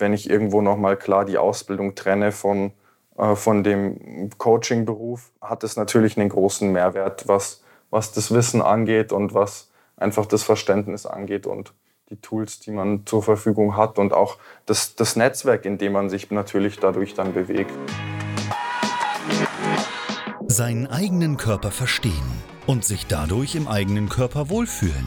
wenn ich irgendwo nochmal klar die Ausbildung trenne von, äh, von dem Coaching-Beruf, hat es natürlich einen großen Mehrwert, was, was das Wissen angeht und was einfach das Verständnis angeht und die Tools, die man zur Verfügung hat und auch das, das Netzwerk, in dem man sich natürlich dadurch dann bewegt. Seinen eigenen Körper verstehen und sich dadurch im eigenen Körper wohlfühlen.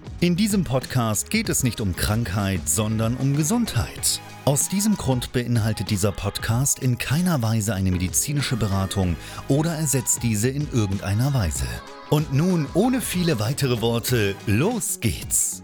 In diesem Podcast geht es nicht um Krankheit, sondern um Gesundheit. Aus diesem Grund beinhaltet dieser Podcast in keiner Weise eine medizinische Beratung oder ersetzt diese in irgendeiner Weise. Und nun, ohne viele weitere Worte, los geht's!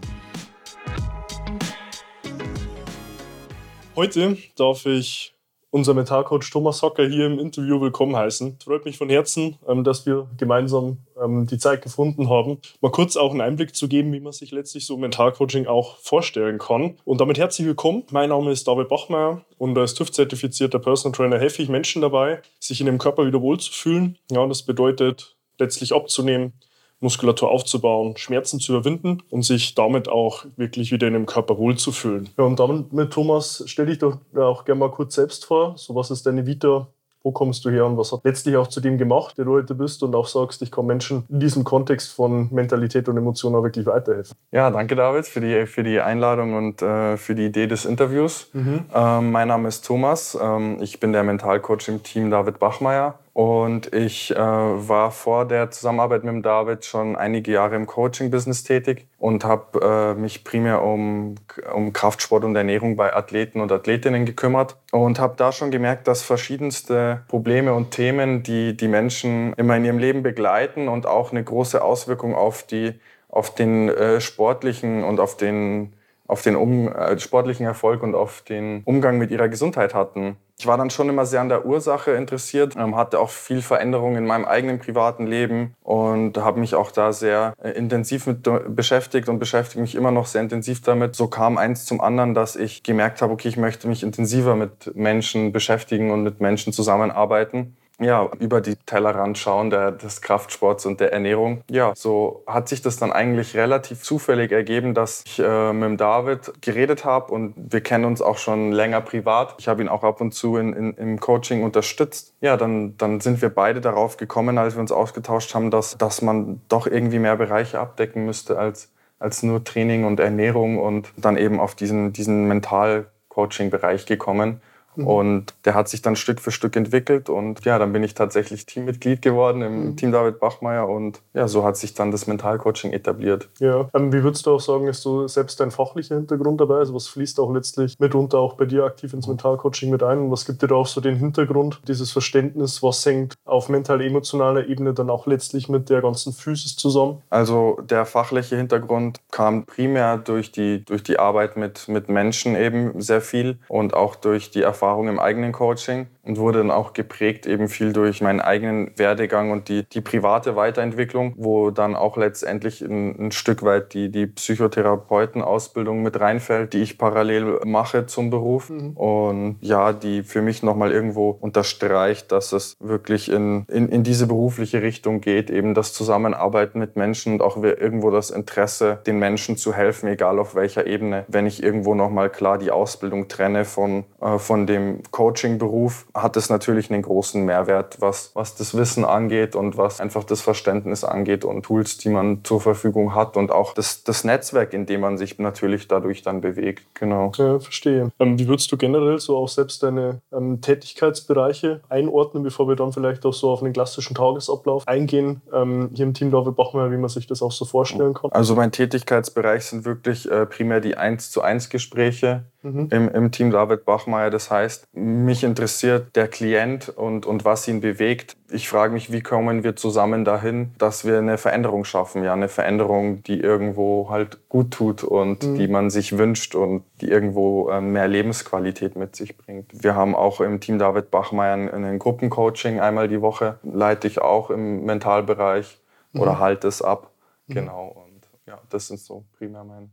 Heute darf ich unser Mentalcoach Thomas Hocker hier im Interview willkommen heißen. Freut mich von Herzen, ähm, dass wir gemeinsam ähm, die Zeit gefunden haben, mal kurz auch einen Einblick zu geben, wie man sich letztlich so Mentalcoaching auch vorstellen kann. Und damit herzlich willkommen. Mein Name ist David Bachmeier und als TÜV-zertifizierter Personal Trainer helfe ich Menschen dabei, sich in dem Körper wieder wohlzufühlen. Ja, das bedeutet letztlich abzunehmen, Muskulatur aufzubauen, Schmerzen zu überwinden und sich damit auch wirklich wieder in dem Körper wohlzufühlen. Ja, und damit, mit Thomas, stell dich doch auch gerne mal kurz selbst vor. So, was ist deine Vita? Wo kommst du her und was hat letztlich auch zu dem gemacht, der du heute bist und auch sagst, ich kann Menschen in diesem Kontext von Mentalität und Emotionen auch wirklich weiterhelfen? Ja, danke David für die, für die Einladung und äh, für die Idee des Interviews. Mhm. Ähm, mein Name ist Thomas, ähm, ich bin der Mentalcoach im Team David Bachmeier und ich äh, war vor der Zusammenarbeit mit dem David schon einige Jahre im Coaching-Business tätig und habe äh, mich primär um, um Kraftsport und Ernährung bei Athleten und Athletinnen gekümmert und habe da schon gemerkt, dass verschiedenste Probleme und Themen, die die Menschen immer in ihrem Leben begleiten und auch eine große Auswirkung auf, die, auf den äh, sportlichen und auf den auf den um, äh, sportlichen Erfolg und auf den Umgang mit ihrer Gesundheit hatten. Ich war dann schon immer sehr an der Ursache interessiert, ähm, hatte auch viel Veränderung in meinem eigenen privaten Leben und habe mich auch da sehr äh, intensiv mit beschäftigt und beschäftige mich immer noch sehr intensiv damit. So kam eins zum anderen, dass ich gemerkt habe, okay, ich möchte mich intensiver mit Menschen beschäftigen und mit Menschen zusammenarbeiten ja, über die Tellerrand schauen der, des Kraftsports und der Ernährung. Ja, so hat sich das dann eigentlich relativ zufällig ergeben, dass ich äh, mit David geredet habe und wir kennen uns auch schon länger privat. Ich habe ihn auch ab und zu in, in, im Coaching unterstützt. Ja, dann, dann sind wir beide darauf gekommen, als wir uns ausgetauscht haben, dass, dass man doch irgendwie mehr Bereiche abdecken müsste als, als nur Training und Ernährung und dann eben auf diesen, diesen Mental-Coaching-Bereich gekommen. Mhm. Und der hat sich dann Stück für Stück entwickelt. Und ja, dann bin ich tatsächlich Teammitglied geworden im mhm. Team David Bachmeier. Und ja, so hat sich dann das Mentalcoaching etabliert. Ja, ähm, wie würdest du auch sagen, ist du selbst dein fachlicher Hintergrund dabei? Also was fließt auch letztlich mitunter auch bei dir aktiv ins Mentalcoaching mit ein? Und was gibt dir da auch so den Hintergrund, dieses Verständnis, was hängt auf mental-emotionaler Ebene dann auch letztlich mit der ganzen Physis zusammen? Also der fachliche Hintergrund kam primär durch die, durch die Arbeit mit, mit Menschen eben sehr viel und auch durch die Erfahrung Erfahrung im eigenen Coaching und wurde dann auch geprägt eben viel durch meinen eigenen Werdegang und die, die private Weiterentwicklung, wo dann auch letztendlich ein, ein Stück weit die, die Psychotherapeutenausbildung mit reinfällt, die ich parallel mache zum Beruf mhm. und ja, die für mich nochmal irgendwo unterstreicht, dass es wirklich in, in, in diese berufliche Richtung geht, eben das Zusammenarbeiten mit Menschen und auch irgendwo das Interesse, den Menschen zu helfen, egal auf welcher Ebene, wenn ich irgendwo nochmal klar die Ausbildung trenne von, äh, von dem Coaching-Beruf hat es natürlich einen großen Mehrwert, was, was das Wissen angeht und was einfach das Verständnis angeht und Tools, die man zur Verfügung hat und auch das, das Netzwerk, in dem man sich natürlich dadurch dann bewegt. Genau. Ja, verstehe. Ähm, wie würdest du generell so auch selbst deine ähm, Tätigkeitsbereiche einordnen, bevor wir dann vielleicht auch so auf einen klassischen Tagesablauf eingehen? Ähm, hier im Team David Bachmeier, wie man sich das auch so vorstellen kann? Also mein Tätigkeitsbereich sind wirklich äh, primär die 1 zu 1 Gespräche mhm. im, im Team David Bachmeier. Das heißt, mich interessiert der Klient und, und was ihn bewegt. Ich frage mich, wie kommen wir zusammen dahin, dass wir eine Veränderung schaffen? Ja, eine Veränderung, die irgendwo halt gut tut und mhm. die man sich wünscht und die irgendwo äh, mehr Lebensqualität mit sich bringt. Wir haben auch im Team David Bachmeier ein Gruppencoaching einmal die Woche, leite ich auch im Mentalbereich mhm. oder halte es ab. Mhm. Genau. Und ja, das sind so primär mein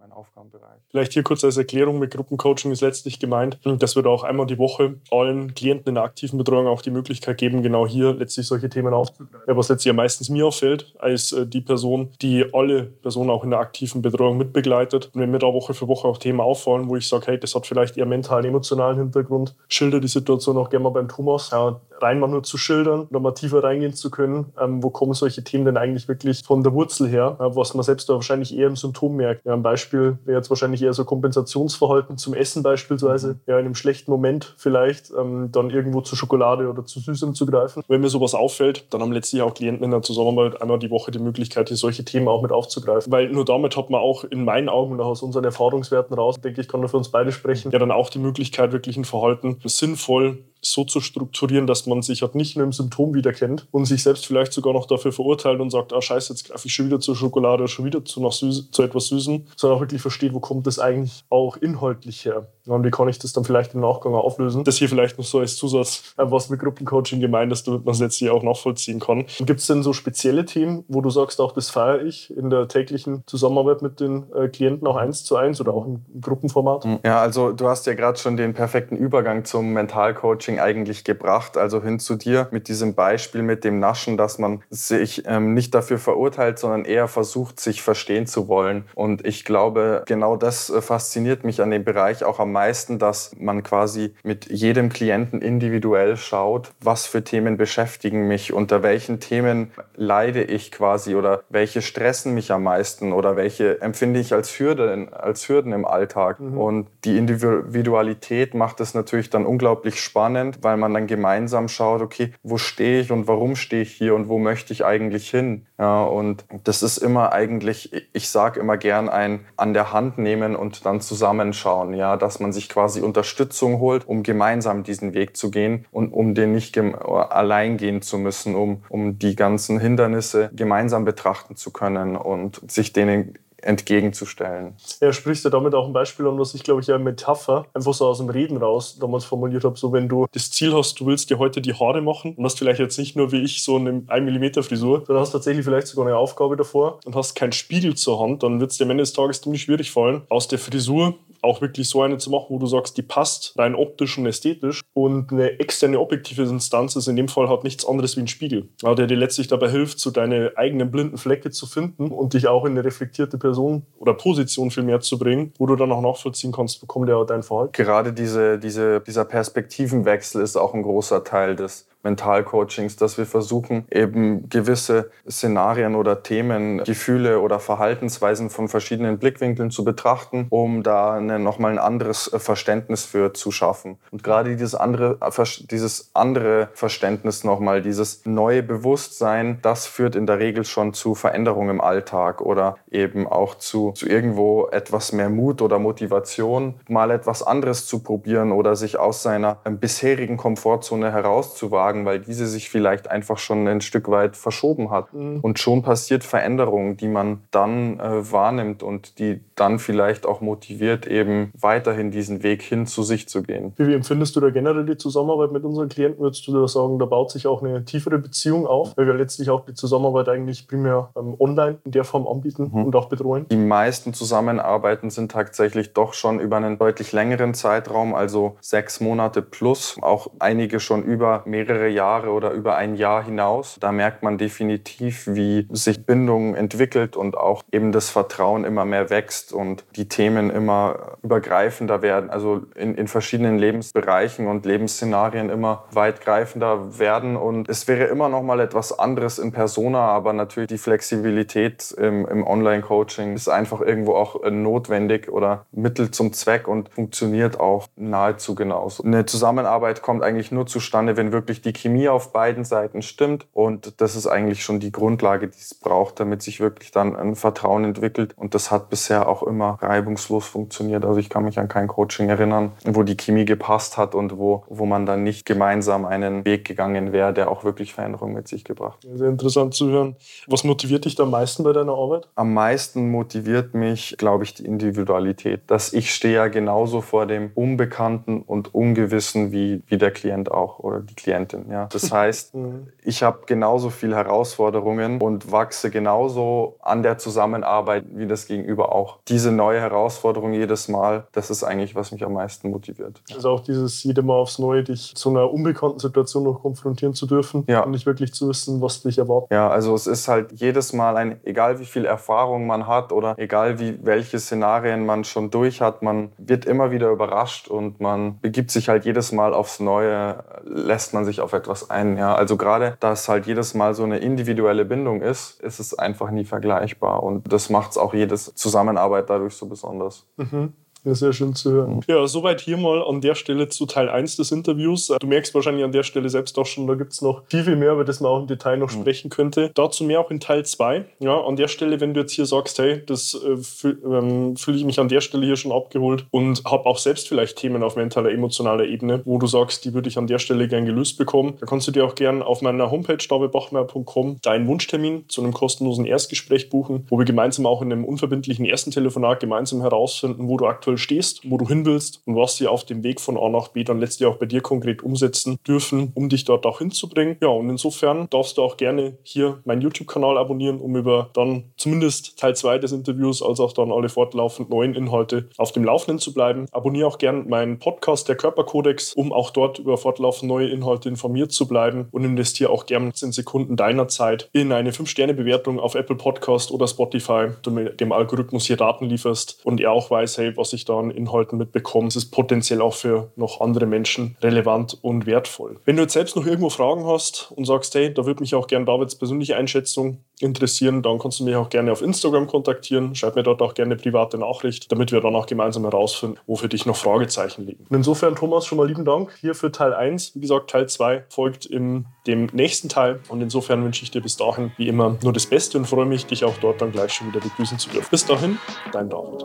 mein Aufgabenbereich. Vielleicht hier kurz als Erklärung mit Gruppencoaching ist letztlich gemeint, dass wir da auch einmal die Woche allen Klienten in der aktiven Betreuung auch die Möglichkeit geben, genau hier letztlich solche Themen aufzugreifen. Was letztlich ja meistens mir auffällt, als äh, die Person, die alle Personen auch in der aktiven Betreuung mitbegleitet. Und wenn mir da Woche für Woche auch Themen auffallen, wo ich sage, hey, das hat vielleicht eher mentalen, emotionalen Hintergrund, schilder die Situation auch gerne mal beim Thomas. Ja, rein mal nur zu schildern oder mal tiefer reingehen zu können, ähm, wo kommen solche Themen denn eigentlich wirklich von der Wurzel her, ja, was man selbst da wahrscheinlich eher im Symptom merkt. Ja, ein Beispiel wäre jetzt wahrscheinlich eher so Kompensationsverhalten zum Essen beispielsweise. Mhm. Ja, in einem schlechten Moment vielleicht ähm, dann irgendwo zu Schokolade oder zu Süßem zu greifen. Wenn mir sowas auffällt, dann haben letztlich auch Klienten in der Zusammenarbeit einmal die Woche die Möglichkeit, hier solche Themen auch mit aufzugreifen. Weil nur damit hat man auch in meinen Augen und auch aus unseren Erfahrungswerten raus, denke ich, kann da für uns beide sprechen, ja dann auch die Möglichkeit, wirklich ein Verhalten sinnvoll so zu strukturieren, dass man sich halt nicht nur im Symptom wiederkennt und sich selbst vielleicht sogar noch dafür verurteilt und sagt, ah scheiße, jetzt greife ich schon wieder zur Schokolade, schon wieder zu, noch Süß, zu etwas Süßem, sondern auch wirklich versteht, wo kommt das eigentlich auch inhaltlich her. Und wie kann ich das dann vielleicht im Nachgang auflösen? Das hier vielleicht noch so als Zusatz, äh, was mit Gruppencoaching gemeint ist, damit man es letztlich auch nachvollziehen kann. Gibt es denn so spezielle Themen, wo du sagst, auch das feiere ich in der täglichen Zusammenarbeit mit den äh, Klienten auch eins zu eins oder auch im Gruppenformat? Ja, also du hast ja gerade schon den perfekten Übergang zum Mentalcoaching eigentlich gebracht, also hin zu dir mit diesem Beispiel mit dem Naschen, dass man sich ähm, nicht dafür verurteilt, sondern eher versucht, sich verstehen zu wollen. Und ich glaube, genau das äh, fasziniert mich an dem Bereich auch am am meisten, dass man quasi mit jedem Klienten individuell schaut, was für Themen beschäftigen mich, unter welchen Themen leide ich quasi oder welche stressen mich am meisten oder welche empfinde ich als Hürden, als Hürden im Alltag. Mhm. Und die Individualität macht es natürlich dann unglaublich spannend, weil man dann gemeinsam schaut, okay, wo stehe ich und warum stehe ich hier und wo möchte ich eigentlich hin? Ja, und das ist immer eigentlich, ich sage immer gern ein an der Hand nehmen und dann zusammenschauen, ja, dass man sich quasi Unterstützung holt, um gemeinsam diesen Weg zu gehen und um den nicht allein gehen zu müssen, um, um die ganzen Hindernisse gemeinsam betrachten zu können und sich denen entgegenzustellen. Er spricht ja damit auch ein Beispiel an, was ich glaube ich ja Metapher einfach so aus dem Reden raus damals formuliert habe. So, wenn du das Ziel hast, du willst dir heute die Haare machen und hast vielleicht jetzt nicht nur wie ich so eine 1 mm Frisur, sondern hast tatsächlich vielleicht sogar eine Aufgabe davor und hast keinen Spiegel zur Hand, dann wird es dir am Ende des Tages ziemlich schwierig fallen, aus der Frisur auch wirklich so eine zu machen, wo du sagst, die passt rein optisch und ästhetisch und eine externe objektive Instanz ist in dem Fall halt nichts anderes wie ein Spiegel, der dir letztlich dabei hilft, so deine eigenen blinden Flecke zu finden und dich auch in eine reflektierte Person oder Position viel mehr zu bringen, wo du dann auch nachvollziehen kannst, wo kommt der dein Verhalten. Gerade diese, diese, dieser Perspektivenwechsel ist auch ein großer Teil des Mentalcoachings, dass wir versuchen, eben gewisse Szenarien oder Themen, Gefühle oder Verhaltensweisen von verschiedenen Blickwinkeln zu betrachten, um da nochmal ein anderes äh, Verständnis für zu schaffen. Und gerade dieses andere, äh, dieses andere Verständnis nochmal, dieses neue Bewusstsein, das führt in der Regel schon zu Veränderungen im Alltag oder eben auch zu, zu irgendwo etwas mehr Mut oder Motivation, mal etwas anderes zu probieren oder sich aus seiner ähm, bisherigen Komfortzone herauszuwagen sagen, weil diese sich vielleicht einfach schon ein Stück weit verschoben hat. Mhm. Und schon passiert Veränderung, die man dann äh, wahrnimmt und die dann vielleicht auch motiviert, eben weiterhin diesen Weg hin zu sich zu gehen. Wie, wie empfindest du da generell die Zusammenarbeit mit unseren Klienten? Würdest du da sagen, da baut sich auch eine tiefere Beziehung auf, weil wir letztlich auch die Zusammenarbeit eigentlich primär ähm, online in der Form anbieten mhm. und auch betreuen? Die meisten Zusammenarbeiten sind tatsächlich doch schon über einen deutlich längeren Zeitraum, also sechs Monate plus, auch einige schon über mehrere mehrere Jahre oder über ein Jahr hinaus. Da merkt man definitiv, wie sich Bindung entwickelt und auch eben das Vertrauen immer mehr wächst und die Themen immer übergreifender werden, also in, in verschiedenen Lebensbereichen und Lebensszenarien immer weitgreifender werden. Und es wäre immer noch mal etwas anderes in Persona, aber natürlich die Flexibilität im, im Online-Coaching ist einfach irgendwo auch notwendig oder Mittel zum Zweck und funktioniert auch nahezu genauso. Eine Zusammenarbeit kommt eigentlich nur zustande, wenn wirklich die Chemie auf beiden Seiten stimmt. Und das ist eigentlich schon die Grundlage, die es braucht, damit sich wirklich dann ein Vertrauen entwickelt. Und das hat bisher auch immer reibungslos funktioniert. Also ich kann mich an kein Coaching erinnern, wo die Chemie gepasst hat und wo, wo man dann nicht gemeinsam einen Weg gegangen wäre, der auch wirklich Veränderung mit sich gebracht. Sehr interessant zu hören. Was motiviert dich am meisten bei deiner Arbeit? Am meisten motiviert mich, glaube ich, die Individualität. Dass ich stehe ja genauso vor dem Unbekannten und Ungewissen wie, wie der Klient auch oder die Klientin. Ja. Das heißt, mhm. ich habe genauso viele Herausforderungen und wachse genauso an der Zusammenarbeit wie das Gegenüber auch. Diese neue Herausforderung jedes Mal, das ist eigentlich, was mich am meisten motiviert. Also auch dieses jede Mal aufs Neue, dich zu einer unbekannten Situation noch konfrontieren zu dürfen ja. und nicht wirklich zu wissen, was dich erwartet. Ja, also es ist halt jedes Mal ein, egal wie viel Erfahrung man hat oder egal wie welche Szenarien man schon durch hat, man wird immer wieder überrascht und man begibt sich halt jedes Mal aufs Neue, lässt man sich auf etwas ein. Ja, also gerade, dass halt jedes Mal so eine individuelle Bindung ist, ist es einfach nie vergleichbar und das macht es auch jedes Zusammenarbeit dadurch so besonders. Mhm. Ja, sehr schön zu hören. Ja, soweit hier mal an der Stelle zu Teil 1 des Interviews. Du merkst wahrscheinlich an der Stelle selbst auch schon, da gibt es noch viel, viel mehr, über das man auch im Detail noch mhm. sprechen könnte. Dazu mehr auch in Teil 2. Ja, an der Stelle, wenn du jetzt hier sagst, hey, das äh, fühle ähm, fühl ich mich an der Stelle hier schon abgeholt und habe auch selbst vielleicht Themen auf mentaler, emotionaler Ebene, wo du sagst, die würde ich an der Stelle gern gelöst bekommen, dann kannst du dir auch gern auf meiner Homepage davidbachmeier.com deinen Wunschtermin zu einem kostenlosen Erstgespräch buchen, wo wir gemeinsam auch in einem unverbindlichen ersten Telefonat gemeinsam herausfinden, wo du aktuell aktuell stehst, wo du hin willst und was sie auf dem Weg von A nach B dann letztlich auch bei dir konkret umsetzen dürfen, um dich dort auch hinzubringen. Ja, und insofern darfst du auch gerne hier meinen YouTube-Kanal abonnieren, um über dann zumindest Teil 2 des Interviews, als auch dann alle fortlaufend neuen Inhalte auf dem Laufenden zu bleiben. Abonniere auch gerne meinen Podcast, der Körperkodex, um auch dort über fortlaufend neue Inhalte informiert zu bleiben und investiere auch gerne 10 Sekunden deiner Zeit in eine 5-Sterne-Bewertung auf Apple Podcast oder Spotify, du dem Algorithmus hier Daten lieferst und er auch weiß, hey, was ich ich da an Inhalten mitbekomme, ist es potenziell auch für noch andere Menschen relevant und wertvoll. Wenn du jetzt selbst noch irgendwo Fragen hast und sagst, hey, da würde mich auch gerne Davids persönliche Einschätzung interessieren, dann kannst du mich auch gerne auf Instagram kontaktieren. Schreib mir dort auch gerne eine private Nachricht, damit wir dann auch gemeinsam herausfinden, wo für dich noch Fragezeichen liegen. Und insofern, Thomas, schon mal lieben Dank hier für Teil 1. Wie gesagt, Teil 2 folgt in dem nächsten Teil. Und insofern wünsche ich dir bis dahin wie immer nur das Beste und freue mich, dich auch dort dann gleich schon wieder begrüßen zu dürfen. Bis dahin, dein David.